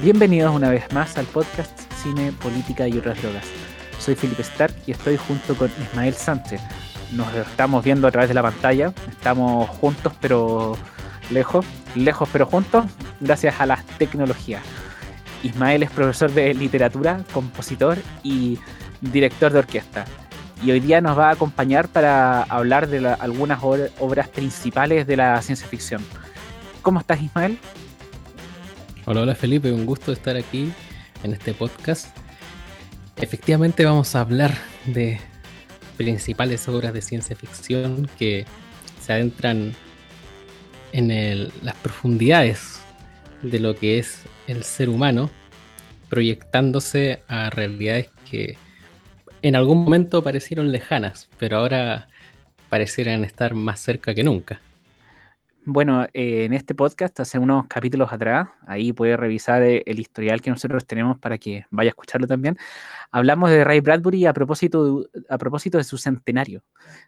Bienvenidos una vez más al podcast Cine, Política y otras drogas. Soy Felipe Stark y estoy junto con Ismael Sánchez. Nos estamos viendo a través de la pantalla, estamos juntos pero lejos, lejos pero juntos, gracias a las tecnologías. Ismael es profesor de literatura, compositor y director de orquesta. Y hoy día nos va a acompañar para hablar de algunas obras principales de la ciencia ficción. ¿Cómo estás, Ismael? Hola, hola Felipe, un gusto estar aquí en este podcast. Efectivamente vamos a hablar de principales obras de ciencia ficción que se adentran en las profundidades de lo que es el ser humano, proyectándose a realidades que en algún momento parecieron lejanas, pero ahora parecieran estar más cerca que nunca. Bueno, eh, en este podcast, hace unos capítulos atrás, ahí puede revisar eh, el historial que nosotros tenemos para que vaya a escucharlo también. Hablamos de Ray Bradbury a propósito de, a propósito de su centenario.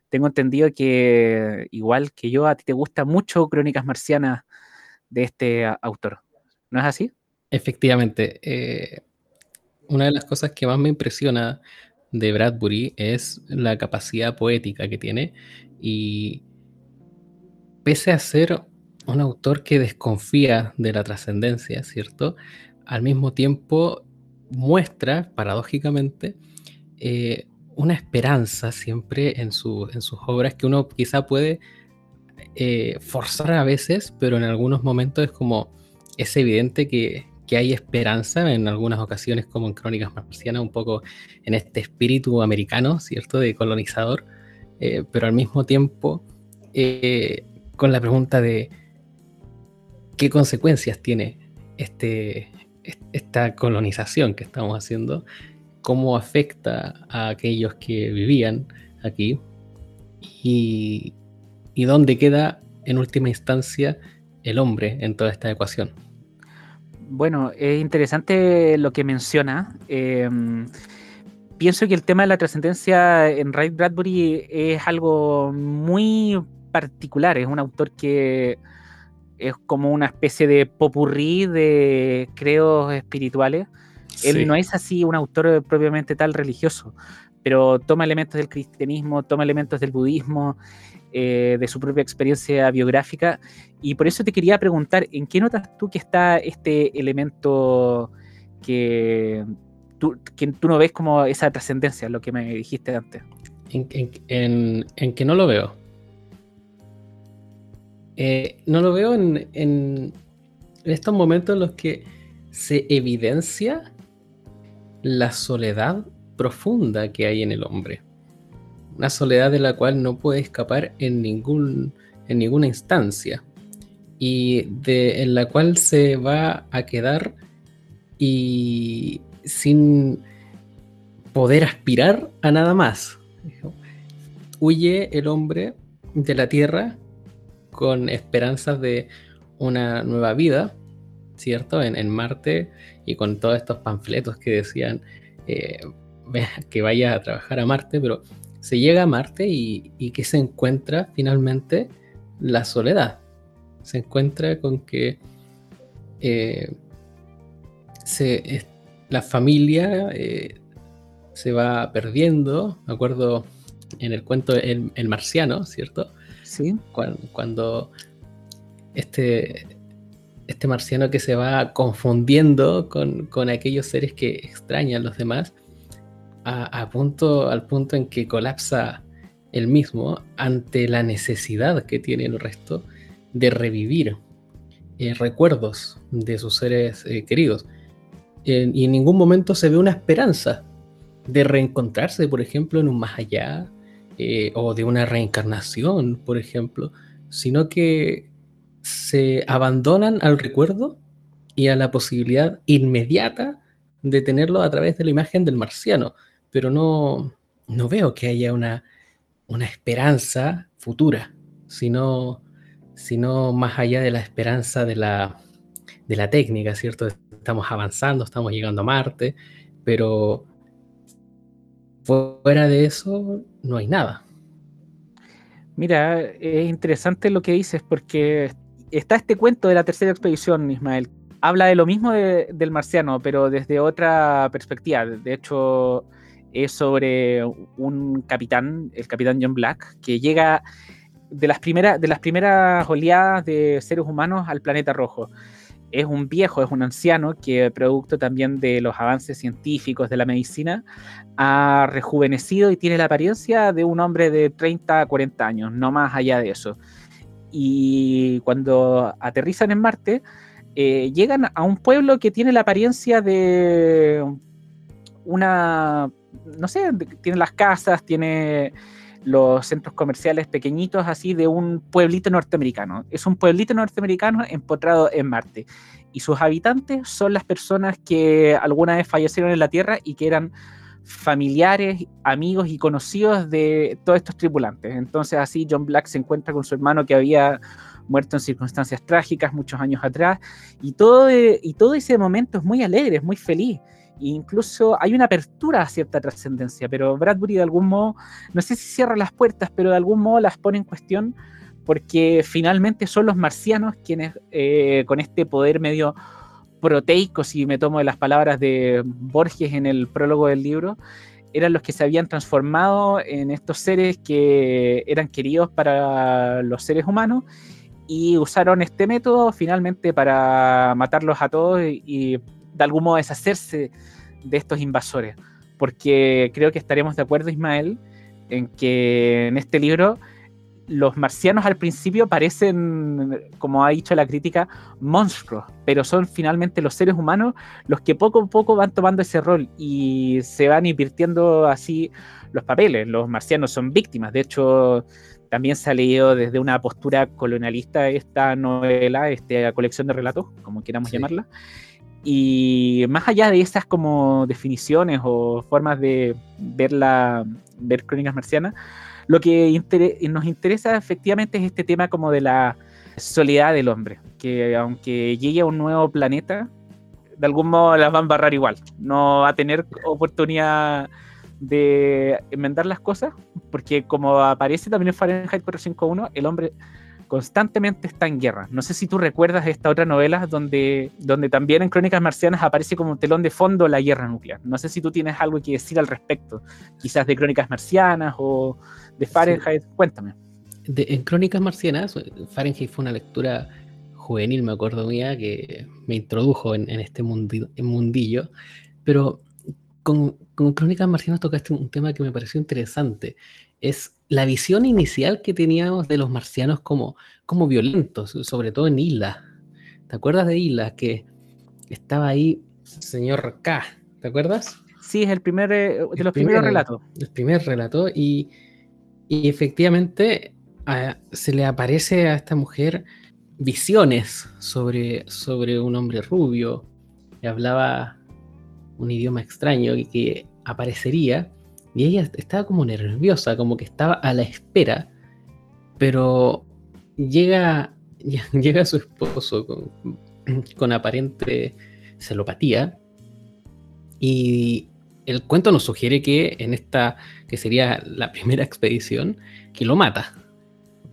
Tengo entendido que, igual que yo, a ti te gusta mucho Crónicas Marcianas de este autor. ¿No es así? Efectivamente. Eh, una de las cosas que más me impresiona de Bradbury es la capacidad poética que tiene y pese a ser un autor que desconfía de la trascendencia, ¿cierto? Al mismo tiempo muestra, paradójicamente, eh, una esperanza siempre en, sus obras que uno quizá puede eh, forzar a veces, pero en algunos momentos es como, es evidente que, hay esperanza en algunas ocasiones, como en Crónicas Marcianas, un poco en este espíritu americano, ¿cierto? De colonizador, eh, pero al mismo tiempo con la pregunta de qué consecuencias tiene este, esta colonización que estamos haciendo, cómo afecta a aquellos que vivían aquí y, dónde queda en última instancia el hombre en toda esta ecuación. Bueno, es interesante lo que menciona. Em, pienso que el tema de la trascendencia en Ray Bradbury es algo muy particular, es un autor que es como una especie de popurrí de creos espirituales. Él no es así un autor propiamente tal religioso, pero toma elementos del cristianismo, toma elementos del budismo, eh, de su propia experiencia biográfica. Y por eso te quería preguntar, ¿en qué notas tú que está este elemento que tú, que tú no ves como esa trascendencia, lo que me dijiste antes? en, en que no lo veo. Eh, no lo veo en, estos momentos en los que se evidencia la soledad profunda que hay en el hombre. Una soledad de la cual no puede escapar en, ningún, en ninguna instancia y de, en la cual se va a quedar y sin poder aspirar a nada más. Huye el hombre de la tierra con esperanzas de una nueva vida, ¿cierto? En, Marte y con todos estos panfletos que decían eh, que vaya a trabajar a Marte, pero se llega a Marte y, que se encuentra finalmente la soledad. Se encuentra con que eh, la familia eh, se va perdiendo. Me acuerdo en el cuento El, el Marciano, ¿cierto? Cuando, este, este marciano que se va confundiendo con, aquellos seres que extrañan a los demás, a, punto, al punto en que colapsa el mismo ante la necesidad que tiene el resto de revivir eh, recuerdos de sus seres eh, queridos. y en ningún momento se ve una esperanza de reencontrarse, por ejemplo, en un más allá, eh, o de una reencarnación, por ejemplo, sino que se abandonan al recuerdo y a la posibilidad inmediata de tenerlo a través de la imagen del marciano, pero no, no veo que haya una, una esperanza futura, sino, sino más allá de la esperanza de la, de la técnica, ¿cierto? Estamos avanzando, estamos llegando a Marte, pero fuera de eso no hay nada. Mira, es interesante lo que dices porque está este cuento de la tercera expedición, Ismael. habla de lo mismo del marciano, pero desde otra perspectiva. De hecho, es sobre un capitán, el capitán John Black, que llega de las, primeras, de las primeras oleadas de seres humanos al planeta rojo. Es un viejo, es un anciano que, producto también de los avances científicos de la medicina, ha rejuvenecido y tiene la apariencia de un hombre de 30 a 40 años, no más allá de eso. Y cuando aterrizan en Marte, eh, llegan a un pueblo que tiene la apariencia de una, no sé, tiene las casas, tiene los centros comerciales pequeñitos así de un pueblito norteamericano. Es un pueblito norteamericano empotrado en Marte. Y sus habitantes son las personas que alguna vez fallecieron en la Tierra y que eran familiares, amigos y conocidos de todos estos tripulantes. Entonces así John Black se encuentra con su hermano que había muerto en circunstancias trágicas muchos años atrás y todo, y todo ese momento es muy alegre, es muy feliz. Incluso hay una apertura a cierta trascendencia, pero Bradbury de algún modo, no sé si cierra las puertas, pero de algún modo las pone en cuestión porque finalmente son los marcianos quienes eh, con este poder medio proteico, si me tomo de las palabras de Borges en el prólogo del libro, eran los que se habían transformado en estos seres que eran queridos para los seres humanos y usaron este método finalmente para matarlos a todos y, de algún modo deshacerse de estos invasores. Porque creo que estaremos de acuerdo, Ismael, en que en este libro los marcianos al principio parecen, como ha dicho la crítica, monstruos, pero son finalmente los seres humanos los que poco a poco van tomando ese rol y se van invirtiendo así los papeles. Los marcianos son víctimas, de hecho también se ha leído desde una postura colonialista esta novela, esta colección de relatos, como queramos llamarla. Y más allá de esas como definiciones o formas de ver, la, ver crónicas marcianas, lo que nos interesa efectivamente es este tema como de la soledad del hombre, que aunque llegue a un nuevo planeta, de algún modo las va a embarrar igual, no va a tener oportunidad de enmendar las cosas, porque como aparece también en Fahrenheit 451, el hombre constantemente está en guerra. No sé si tú recuerdas esta otra novela donde, donde también en Crónicas Marcianas aparece como telón de fondo la guerra nuclear. No sé si tú tienes algo que decir al respecto, quizás de Crónicas Marcianas o de Fahrenheit. Cuéntame. en Crónicas Marcianas, Fahrenheit fue una lectura juvenil, me acuerdo mía, que me introdujo en, este mundillo, pero con, Crónicas Marcianas tocaste un tema que me pareció interesante. Es la visión inicial que teníamos de los marcianos como, como violentos, sobre todo en Isla. ¿Te acuerdas de Isla? Que estaba ahí señor K. ¿Te acuerdas? Sí, es el primer eh, de los primeros relatos. El primer relato. Y, efectivamente se le aparece a esta mujer visiones sobre, sobre un hombre rubio que hablaba un idioma extraño y que aparecería y ella estaba como nerviosa, como que estaba a la espera, pero llega, llega su esposo con, con aparente celopatía y el cuento nos sugiere que en esta, que sería la primera expedición, que lo mata.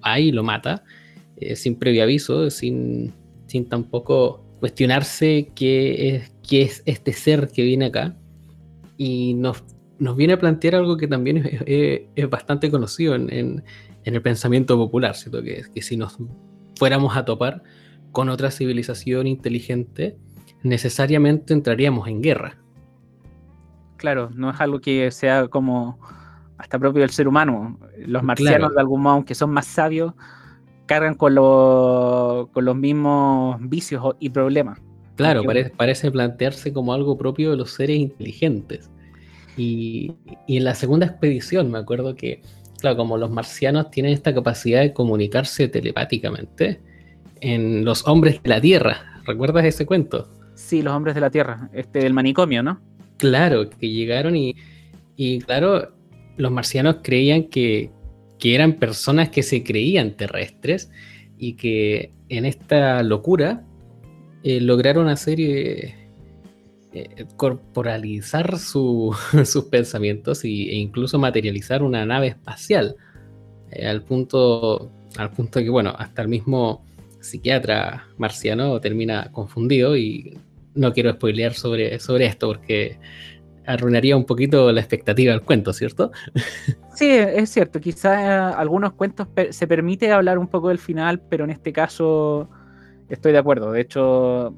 Ahí lo mata, eh, sin previo aviso, sin, sin tampoco cuestionarse qué es, qué es este ser que viene acá. Y nos nos viene a plantear algo que también es, bastante conocido en, el pensamiento popular, ¿cierto? Que, que si nos fuéramos a topar con otra civilización inteligente, necesariamente entraríamos en guerra. Claro, no es algo que sea como hasta propio del ser humano. Los marcianos, de algún modo, aunque son más sabios, cargan con, con los mismos vicios y problemas. Claro, parece, parece plantearse como algo propio de los seres inteligentes. Y, en la segunda expedición me acuerdo que, claro, como los marcianos tienen esta capacidad de comunicarse telepáticamente, en los hombres de la Tierra, ¿recuerdas ese cuento? Sí, los hombres de la Tierra, este del manicomio, ¿no? Claro, que llegaron y, y claro, los marcianos creían que, que eran personas que se creían terrestres y que en esta locura eh, lograron hacer eh, eh, corporalizar sus pensamientos y, e incluso materializar una nave espacial. Eh, al punto al punto que, bueno, hasta el mismo psiquiatra marciano termina confundido y no quiero spoilear sobre, sobre esto porque arruinaría un poquito la expectativa del cuento, ¿cierto? Sí, es cierto. Quizás algunos cuentos se permite hablar un poco del final, pero en este caso estoy de acuerdo. De hecho,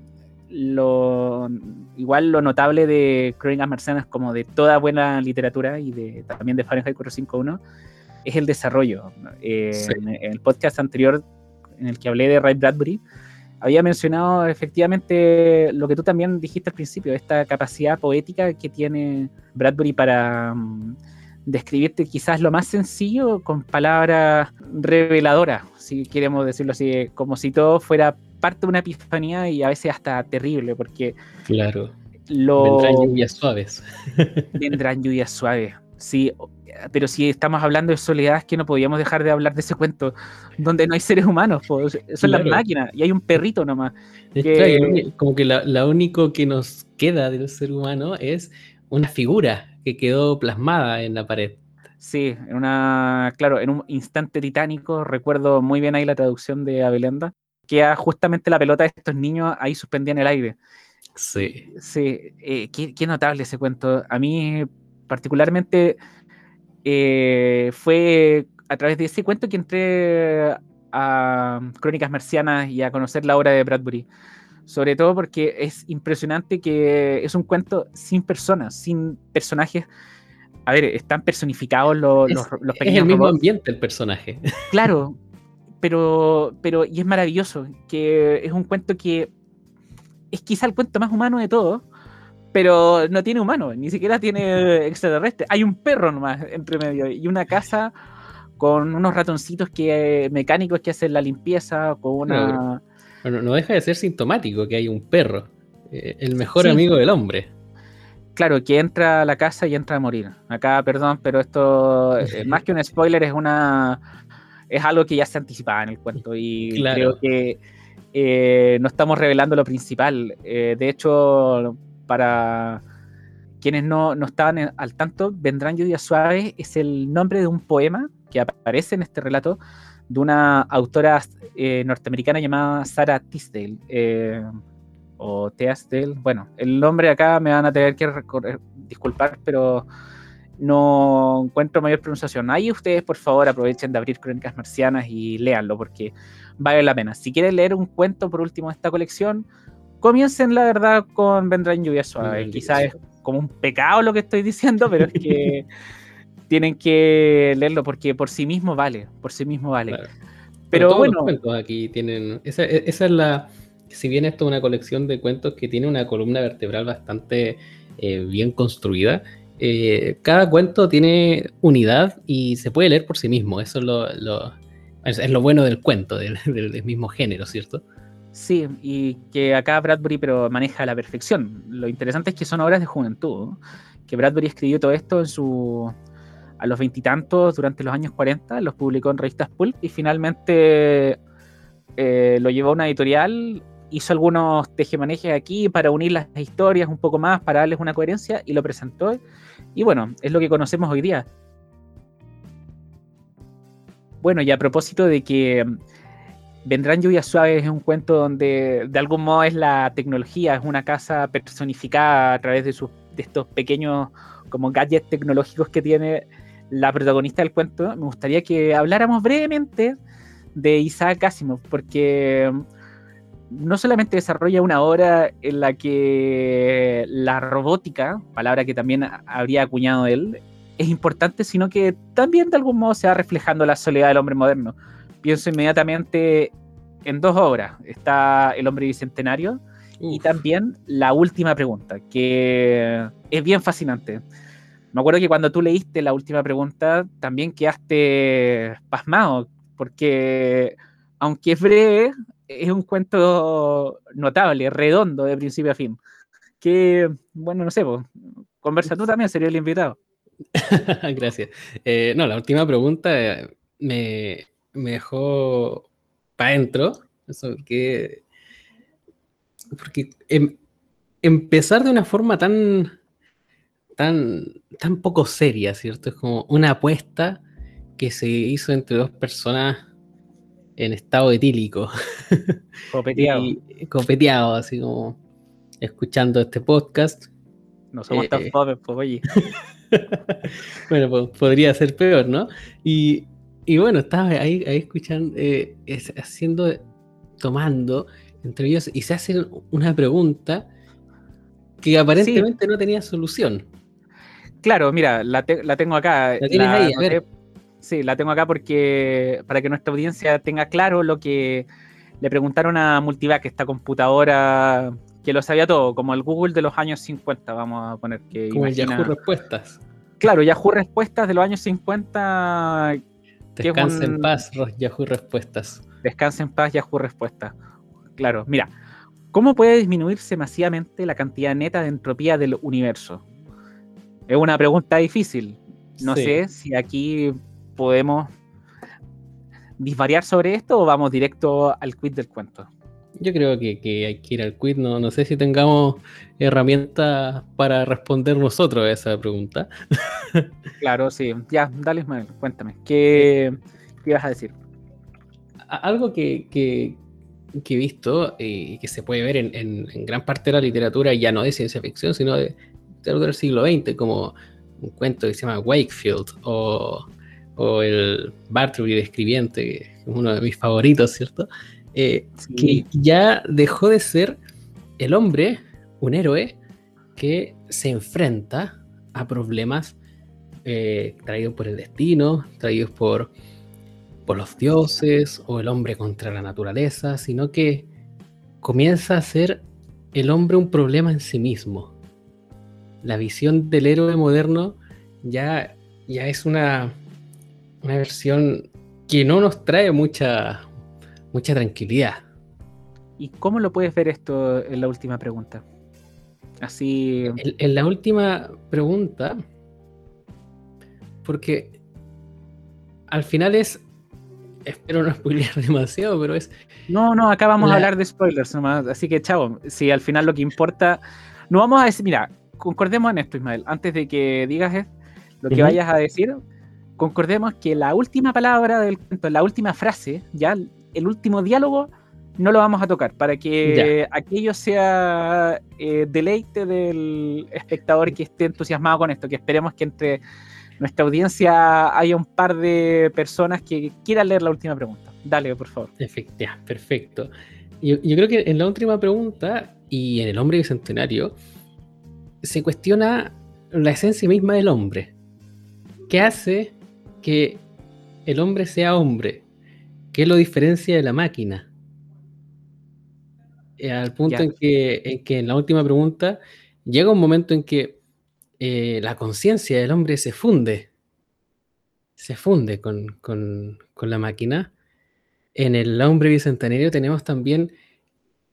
lo, igual lo notable de Crónicas Marcianas, como de toda buena literatura y de, también de Fahrenheit 451, es el desarrollo. Eh, en, el podcast anterior en el que hablé de Ray Bradbury, había mencionado efectivamente lo que tú también dijiste al principio, esta capacidad poética que tiene Bradbury para mm, describirte quizás lo más sencillo con palabras reveladoras, si queremos decirlo así, como si todo fuera parte de una epifanía y a veces hasta terrible, porque... Claro. Vendrán lluvias suaves. vendrán lluvias suaves. Sí, pero si estamos hablando de soledad, es que no podíamos dejar de hablar de ese cuento donde no hay seres humanos, son las máquinas y hay un perrito nomás. como que lo único que nos queda del ser humano es una figura que quedó plasmada en la pared. Sí, en una, claro, en un instante titánico, recuerdo muy bien ahí la traducción de Abelenda, que justamente la pelota de estos niños ahí suspendida en el aire. Sí. Sí, eh, qué, notable ese cuento. A mí particularmente eh, fue a través de ese cuento que entré a Crónicas Marcianas y a conocer la obra de Bradbury. Sobre todo porque es impresionante que es un cuento sin personas, sin personajes. A ver, están personificados los, los, pequeños. Es el mismo ambiente el personaje. Claro, pero, pero, y es maravilloso, que es un cuento que es quizá el cuento más humano de todos, pero no tiene humano, ni siquiera tiene extraterrestre. Hay un perro nomás entre medio y una casa con unos ratoncitos que, mecánicos que hacen la limpieza, con una... Bueno, no deja de ser sintomático que hay un perro, eh, el mejor amigo del hombre. Claro, que entra a la casa y entra a morir. Acá, perdón, pero esto, eh, más que un spoiler, es una es algo que ya se anticipaba en el cuento y creo que eh, no estamos revelando lo principal. de hecho, para quienes no, estaban al tanto, Vendrán lluvias suaves es el nombre de un poema que aparece en este relato de una autora eh, norteamericana llamada Sarah Tisdale. Eh, o Teasdale. Bueno, el nombre acá me van a tener que disculpar, pero no encuentro mayor pronunciación. Ahí ustedes, por favor, aprovechen de abrir Crónicas Marcianas y léanlo, porque vale la pena. Si quieren leer un cuento, por último, de esta colección, comiencen, la verdad, con Vendrán Lluvia Suave. Quizás es como un pecado lo que estoy diciendo, pero es que tienen que leerlo porque por sí mismo vale, por sí mismo vale. Pero, bueno. Los cuentos aquí tienen. Esa, e, esa, es la. Si bien esto es una colección de cuentos que tiene una columna vertebral bastante eh, bien construida, eh, cada cuento tiene unidad y se puede leer por sí mismo. Eso es lo, es, lo bueno del cuento, del, del mismo género, ¿cierto? Sí, y que acá Bradbury pero maneja a la perfección. Lo interesante es que son obras de juventud, que Bradbury escribió todo esto en su a los veintitantos durante los años 40, los publicó en revistas Pulp y finalmente eh, lo llevó a una editorial, hizo algunos tejemanejes aquí para unir las historias un poco más, para darles una coherencia y lo presentó. Y bueno, es lo que conocemos hoy día. Bueno, y a propósito de que Vendrán lluvias suaves es un cuento donde de algún modo es la tecnología, es una casa personificada a través de, sus, de estos pequeños como gadgets tecnológicos que tiene la protagonista del cuento. Me gustaría que habláramos brevemente de Isaac Asimov, porque no solamente desarrolla una obra en la que la robótica, palabra que también habría acuñado él, es importante, sino que también de algún modo se va reflejando la soledad del hombre moderno pienso inmediatamente en dos obras. Está El hombre bicentenario y también La última pregunta, que es bien fascinante. Me acuerdo que cuando tú leíste la última pregunta, también quedaste pasmado, porque aunque es breve, es un cuento notable, redondo de principio a fin. Que, bueno, no sé, conversa tú también, sería el invitado. Gracias. Eh, no, la última pregunta me, me dejó para adentro. Porque, porque em, empezar de una forma tan, tan, tan poco seria, ¿cierto? Es como una apuesta que se hizo entre dos personas en estado etílico. Copeteado. copeteado, así como escuchando este podcast. No somos tan eh, pobres, pues oye. bueno, pues, podría ser peor, ¿no? Y, bueno, estaba ahí, ahí escuchando, eh, haciendo, tomando entre ellos y se hacen una pregunta que aparentemente no tenía solución. Claro, mira, la, tengo acá. La tienes ahí, a ver. Sí, la tengo acá porque para que nuestra audiencia tenga claro lo que le preguntaron a Multivac, esta computadora que lo sabía todo, como el Google de los años 50, vamos a poner que. Como el Yahoo Respuestas. Claro, Yahoo Respuestas de los años 50. Descansa en paz, Yahoo Respuestas. Descansa en paz, Yahoo Respuestas. Claro, mira, ¿cómo puede disminuirse masivamente la cantidad neta de entropía del universo? Es una pregunta difícil. No sé si aquí podemos disvariar sobre esto o vamos directo al quiz del cuento. Yo creo que, hay que ir al quiz. No, no sé si tengamos herramientas para responder nosotros a esa pregunta. claro, sí. Ya, dale Ismael, cuéntame. ¿Qué, qué ibas a decir? Algo que, he visto y que se puede ver en, gran parte de la literatura, ya no de ciencia ficción, sino de, del siglo XX, como un cuento que se llama Wakefield o, el Bartleby describiente, que es uno de mis favoritos, ¿cierto? Eh, que ya dejó de ser el hombre, un héroe, que se enfrenta a problemas eh, traídos por el destino, traídos por, por los dioses o el hombre contra la naturaleza, sino que comienza a ser el hombre un problema en sí mismo. La visión del héroe moderno ya, ya es una, una versión que no nos trae mucha, mucha tranquilidad. ¿Y cómo lo puedes ver esto en la última pregunta? Así. En, la última pregunta, porque al final es. Espero no spoilear demasiado, pero es. No, no, acá vamos a hablar de spoilers nomás. Así que, chavo, si al final lo que importa. No vamos a decir. Mira, concordemos en esto, Ismael. Antes de que digas lo que vayas a decir, concordemos que la última palabra del cuento, la última frase, ya el último diálogo no lo vamos a tocar para que aquello sea eh, deleite del espectador que esté entusiasmado con esto, que esperemos que entre nuestra audiencia haya un par de personas que quieran leer la última pregunta. Dale, por favor. Perfecto, perfecto. Yo, yo creo que en la última pregunta y en el hombre bicentenario se cuestiona la esencia misma del hombre. ¿Qué hace que el hombre sea hombre? ¿Qué lo diferencia de la máquina? Eh, al punto en que, en que, en la última pregunta llega un momento en que eh, la conciencia del hombre se funde, se funde con, la máquina. En el hombre bicentenario tenemos también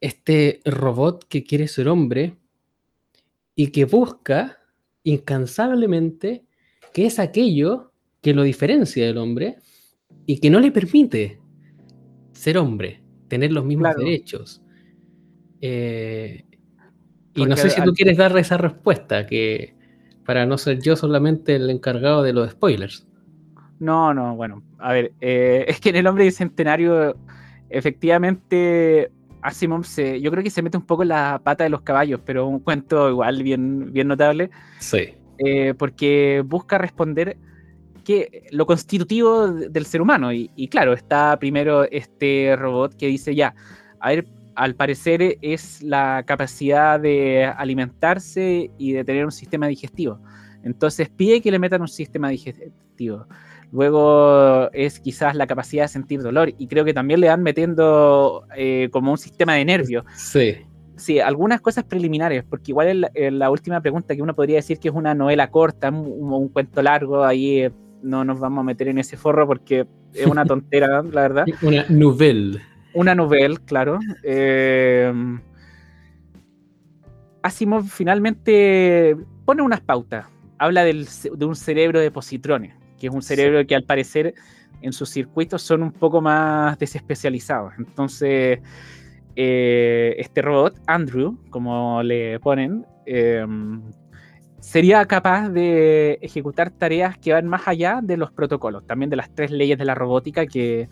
este robot que quiere ser hombre y que busca incansablemente qué es aquello que lo diferencia del hombre y que no le permite ser hombre, tener los mismos derechos. Eh, y no sé si tú quieres dar esa respuesta, que para no ser yo solamente el encargado de los spoilers. No, no, bueno, a ver, eh, es que en el hombre bicentenario, efectivamente, Asimov se, yo creo que se mete un poco en la pata de los caballos, pero un cuento igual bien, bien notable. Sí. Eh, porque busca responder lo constitutivo del ser humano. Y, claro, está primero este robot que dice ya, a ver, al parecer es la capacidad de alimentarse y de tener un sistema digestivo. Entonces pide que le metan un sistema digestivo. Luego es quizás la capacidad de sentir dolor y creo que también le van metiendo eh, como un sistema de nervios. Sí. Sí, algunas cosas preliminares, porque igual en la, última pregunta que uno podría decir que es una novela corta, un, un cuento largo, ahí eh, no nos vamos a meter en ese forro porque es una tontera, la verdad. Una novela. Una novela, claro. Eh, Asimov finalmente pone unas pautas. Habla de un cerebro de positrones, que es un cerebro que al parecer en sus circuitos son un poco más desespecializados. Entonces, eh, este robot, Andrew, como le ponen, eh, sería capaz de ejecutar tareas que van más allá de los protocolos, también de las tres leyes de la robótica que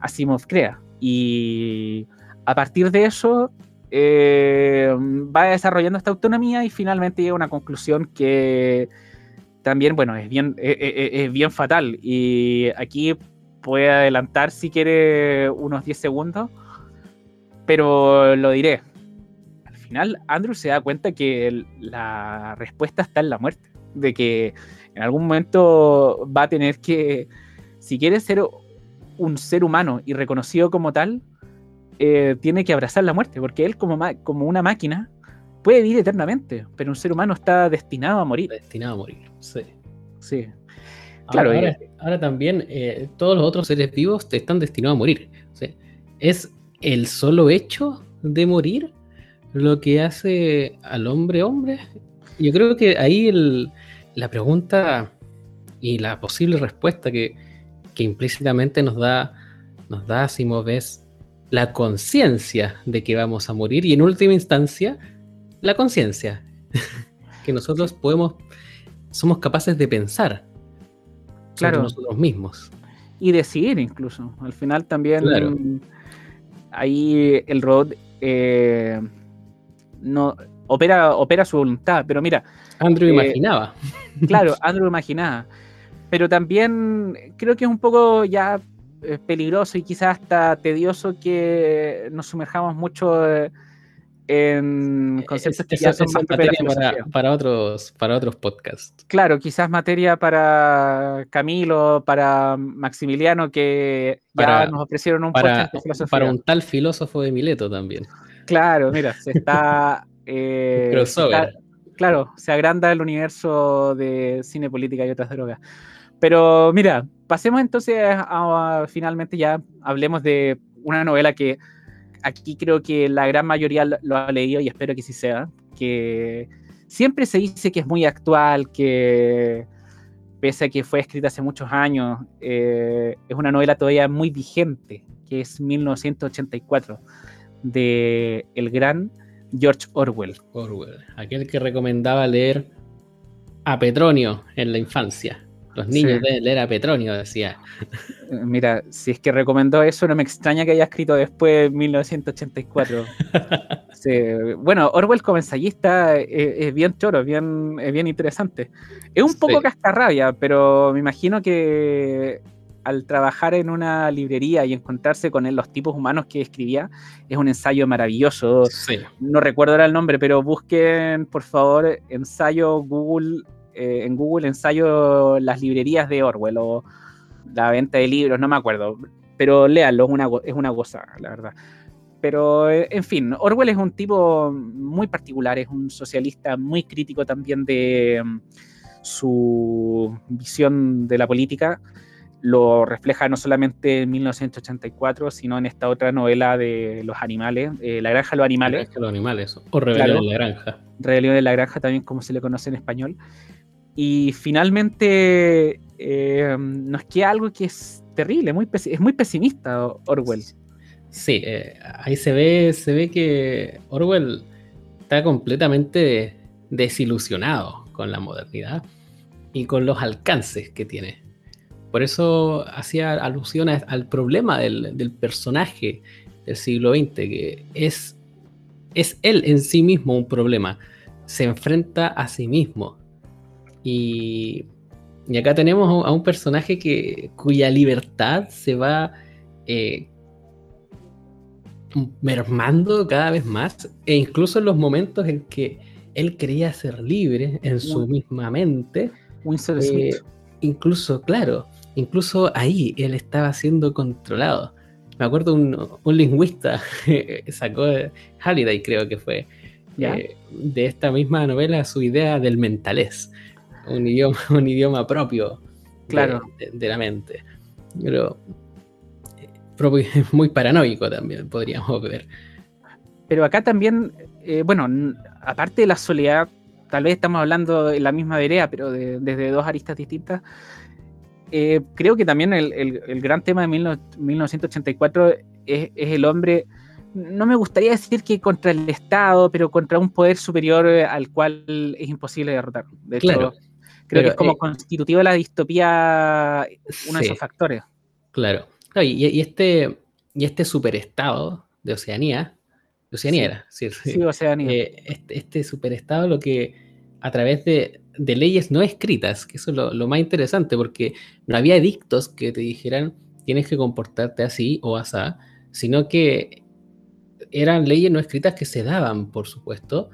Asimov crea. Y a partir de eso eh, va desarrollando esta autonomía y finalmente llega a una conclusión que también, bueno, es bien, es, e, e, es bien fatal. Y aquí puede adelantar si quiere unos 10 segundos, pero lo diré. Al final, Andrew se da cuenta que la respuesta está en la muerte, de que en algún momento va a tener que, si quiere ser un ser humano y reconocido como tal, eh, tiene que abrazar la muerte, porque él como, como una máquina puede vivir eternamente, pero un ser humano está destinado a morir. Destinado a morir, sí. Sí. Claro, ahora, también eh, todos los otros seres vivos te están destinados a morir. es el solo hecho de morir lo que hace al hombre hombre. Yo creo que ahí la pregunta y la posible respuesta que, que implícitamente nos da, nos da Asimov es la conciencia de que vamos a morir y en última instancia la conciencia que nosotros podemos somos capaces de pensar claro. nosotros mismos y decidir incluso al final también ahí el robot eh, no opera opera su voluntad pero mira Andrew eh, imaginaba claro Andrew imaginaba pero también creo que es un poco ya eh, peligroso y quizás hasta tedioso que nos sumerjamos mucho eh, en conceptos que ya son materia para, otros, para otros podcasts. Claro, quizás materia para Camilo, para Maximiliano, que ya nos ofrecieron un para, Para un tal filósofo de Mileto también. Claro, mira, se está... Eh, claro, se agranda el universo de cine, política y otras drogas. Pero mira, pasemos entonces a, finalmente ya hablemos de una novela que aquí creo que la gran mayoría lo, ha leído y espero que sí sea, que siempre se dice que es muy actual, que pese a que fue escrita hace muchos años, eh, es una novela todavía muy vigente, que es 1984, de el gran George Orwell. Orwell, aquel que recomendaba leer a Petronio en la infancia. Los niños deben leer a Petronio, decía. Eh, mira, si es que recomendó eso, no me extraña que haya escrito después de 1984. Bueno, Orwell como ensayista es, bien choro, es bien, es bien interesante. Es un poco cascarrabia, pero me imagino que al trabajar en una librería y encontrarse con los tipos humanos que escribía, es un ensayo maravilloso. No recuerdo ahora el nombre, pero busquen, por favor, ensayo Google eh, en Google ensayo las librerías de Orwell o la venta de libros, no me acuerdo. Pero léanlo, es una, es una gozada, la verdad. Pero, eh, en fin, Orwell es un tipo muy particular, es un socialista muy crítico también de mm, su visión de la política. Lo refleja no solamente en 1984, sino en esta otra novela de los animales, eh, La Granja de los Animales. La Granja de los Animales, o Rebelión de la Granja. Rebelión de la Granja, también como se le conoce en español. Y finalmente eh, nos queda algo que es terrible, muy es muy pesimista Orwell. Sí, eh, ahí se ve, se ve que Orwell está completamente desilusionado con la modernidad y con los alcances que tiene. Por eso hacía alusión al problema del, personaje del siglo XX, que es, es él en sí mismo un problema. Se enfrenta a sí mismo y, acá tenemos a un personaje que, cuya libertad se va eh, mermando cada vez más, e incluso en los momentos en que él creía ser libre en su misma mente. Eh, incluso, claro, incluso ahí él estaba siendo controlado. Me acuerdo un, un lingüista sacó Halliday, creo que fue, eh, de esta misma novela su idea del mentalés un idioma, un idioma propio claro. de, la mente. Pero eh, muy paranoico también, podríamos ver. Pero acá también, eh, bueno, aparte de la soledad, tal vez estamos hablando de la misma vereda, pero desde dos aristas distintas. Eh, creo que también el, gran tema de 1984 es, el hombre, no me gustaría decir que contra el Estado, pero contra un poder superior al cual es imposible derrotar. De hecho, Creo que es como eh, constitutivo de la distopía uno de esos factores. Claro. y, este, y este superestado de Oceanía, Oceanía era, sí, sí, Oceanía. Eh, este, este, superestado lo que a través de, leyes no escritas, que eso es lo, más interesante, porque no había edictos que te dijeran tienes que comportarte así o asá, sino que eran leyes no escritas que se daban, por supuesto,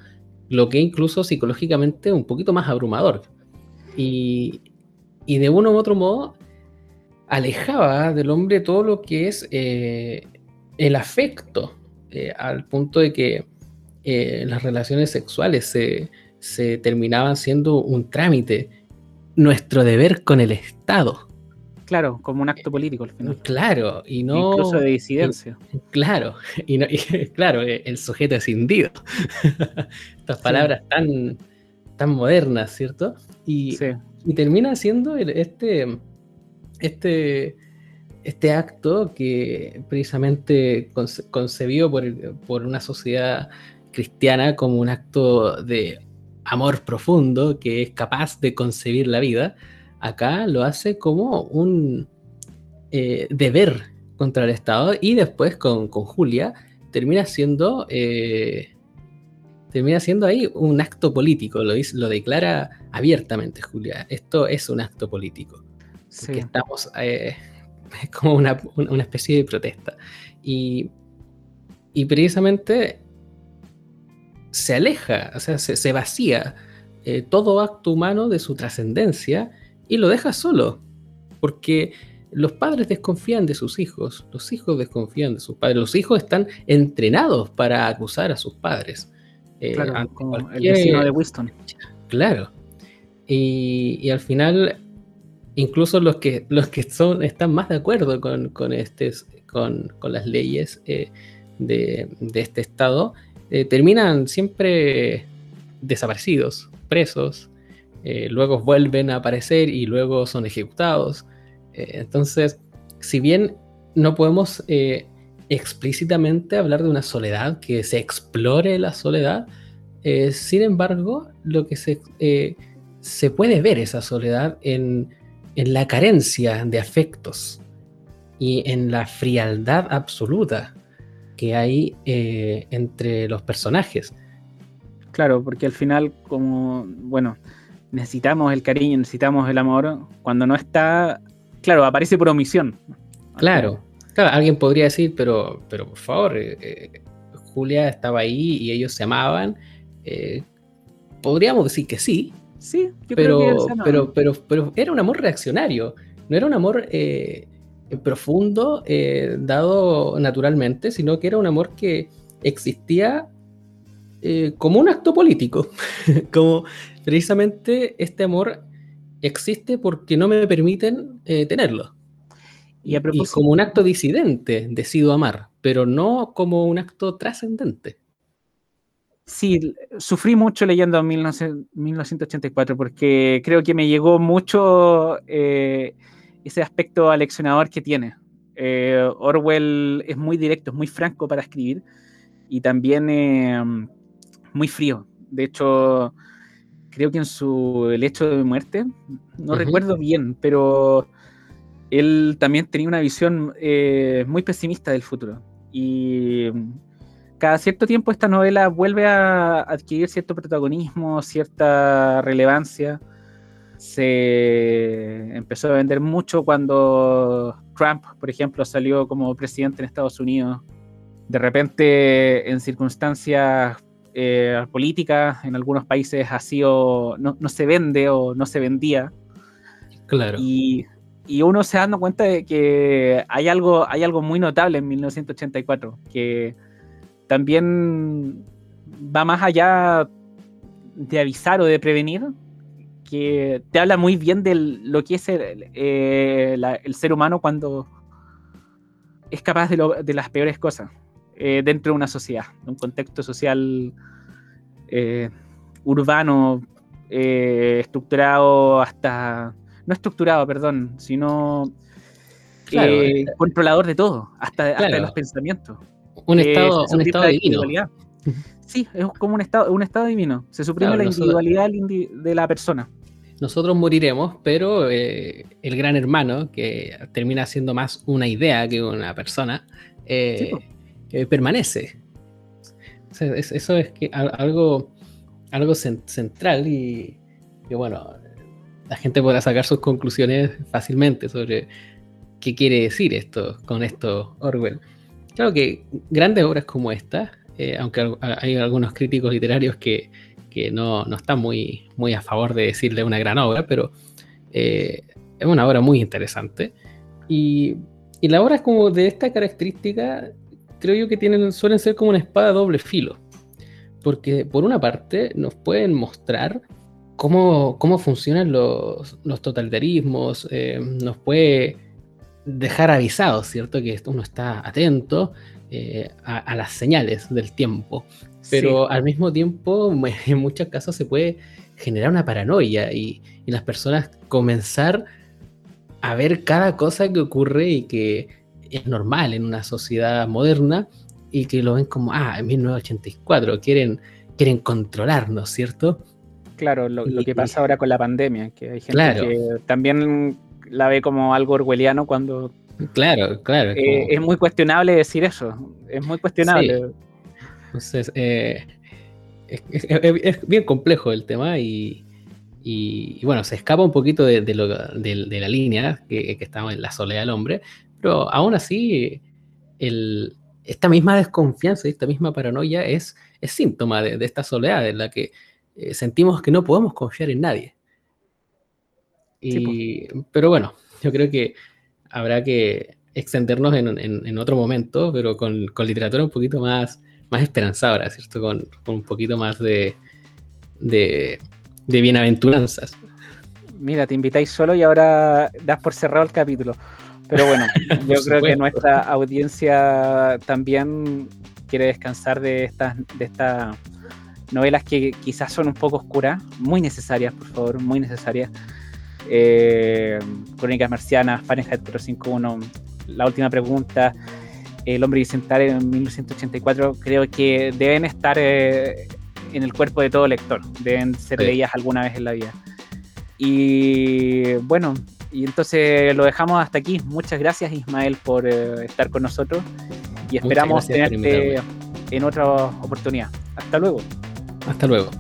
lo que incluso psicológicamente un poquito más abrumador. Y, de uno u otro modo alejaba del hombre todo lo que es eh, el afecto, eh, al punto de que eh, las relaciones sexuales se, se terminaban siendo un trámite, nuestro deber con el Estado. Claro, como un acto político al final. Claro, y no. Incluso de disidencia. claro, y, no, claro, eh, el sujeto escindido. Estas palabras tan, tan modernas, ¿cierto? Y, y termina siendo este, este, este acto que precisamente concebió por, por una sociedad cristiana como un acto de amor profundo que es capaz de concebir la vida, acá lo hace como un eh, deber contra el Estado y después con, Julia termina siendo eh, termina siendo ahí un acto político, lo, lo declara abiertamente Julia, esto es un acto político, sí. estamos eh, como una, especie de protesta y, y precisamente se aleja, o sea, se, vacía eh, todo acto humano de su trascendencia y lo deja solo. Porque los padres desconfían de sus hijos, los hijos desconfían de sus padres, los hijos están entrenados para acusar a sus padres. Eh, claro, como el vecino de Winston. Claro. Y, al final, incluso los que, los que son, están más de acuerdo con, con, este, con, las leyes eh, de, de, este Estado, eh, terminan siempre desaparecidos, presos, eh, luego vuelven a aparecer y luego son ejecutados. Eh, entonces, si bien no podemos explícitamente hablar de una soledad, que se explore la soledad, sin embargo, lo que se, se puede ver esa soledad en, en la carencia de afectos y en la frialdad absoluta que hay eh, entre los personajes. Claro, porque al final, como, bueno, necesitamos el cariño, necesitamos el amor, cuando no está, claro, aparece por omisión. Claro, claro alguien podría decir, pero, pero por favor, eh, eh, Julia estaba ahí y ellos se amaban. podríamos decir que sí. Sí, yo pero, creo que pero, pero, pero era un amor reaccionario, no era un amor profundo eh, dado naturalmente, sino que era un amor que existía eh, como un acto político, como precisamente este amor existe porque no me permiten eh, tenerlo. Y, como un acto disidente decido amar, pero no como un acto trascendente. Sí, sufrí mucho leyendo 1984 porque creo que me llegó mucho ese aspecto aleccionador que tiene. Eh, Orwell es muy directo, es muy franco para escribir y también eh, muy frío. De hecho, creo que en su El hecho de muerte, no recuerdo bien, pero él también tenía una visión eh, muy pesimista del futuro. Y cada cierto tiempo esta novela vuelve a adquirir cierto protagonismo, cierta relevancia se empezó a vender mucho cuando Trump, por ejemplo, salió como presidente en Estados Unidos. De repente, en circunstancias eh, políticas, en algunos países ha sido, no, se vende o no se vendía. Claro. Y, uno se dando cuenta de que hay algo, hay algo muy notable en 1984, que también va más allá de avisar o de prevenir, que te habla muy bien de lo que es el, eh, ser humano cuando es capaz de, las peores cosas eh, dentro de una sociedad, de un contexto social eh, urbano, estructurado hasta, no estructurado, perdón, sino controlador de todo, hasta, de los pensamientos. Un estado, un estado divino. Sí, es como un estado, un estado divino. Se suprime la individualidad de la persona. Nosotros moriremos, pero eh, el gran hermano, que termina siendo más una idea que una persona, eh, permanece. eso es que algo, algo central y que bueno, la gente podrá sacar sus conclusiones fácilmente sobre qué quiere decir esto con esto Orwell. Claro que grandes obras como esta, eh, aunque hay algunos críticos literarios que, no, están muy, muy a favor de decirle una gran obra, pero eh, es una obra muy interesante. Y, la obra es como de esta característica, creo yo que tienen, suelen ser como una espada doble filo. Porque por una parte nos pueden mostrar cómo, cómo funcionan los, totalitarismos, eh, nos puede dejar avisados, ¿cierto? Que uno está atento eh, a, las señales del tiempo, pero al mismo tiempo en muchos casos se puede generar una paranoia y, las personas comenzar a ver cada cosa que ocurre y que es normal en una sociedad moderna y que lo ven como, ah, en 1984, quieren, quieren controlarnos, ¿cierto? Claro, lo, que pasa ahora con la pandemia, que hay gente que también la ve como algo orwelliano cuando... Claro, claro. Es, eh, muy cuestionable decir eso, es muy cuestionable. Entonces, eh, es, bien complejo el tema y, bueno, se escapa un poquito de, la línea que, que, estamos en la soledad del hombre, pero aún así, esta misma desconfianza, esta misma paranoia es, síntoma de, esta soledad en la que eh, sentimos que no podemos confiar en nadie. Y, Pero bueno, yo creo que habrá que extendernos en, otro momento, pero con, literatura un poquito más, más esperanzadora, ¿cierto? Con, un poquito más de, de, bienaventuranzas. Mira, te invitáis solo y ahora das por cerrado el capítulo. Pero bueno, yo creo que nuestra audiencia también quiere descansar de estas, de estas novelas que quizás son un poco oscuras, muy necesarias, por favor, muy necesarias. Eh, Crónicas Marcianas, Fahrenheit 451, La Última Pregunta, El Hombre Bicentenario en 1984, creo que deben estar eh, en el cuerpo de todo lector, deben ser leídas alguna vez en la vida. Y bueno, y entonces lo dejamos hasta aquí. Muchas gracias Ismael por eh, estar con nosotros y esperamos tenerte en otra oportunidad. Hasta luego. Hasta luego.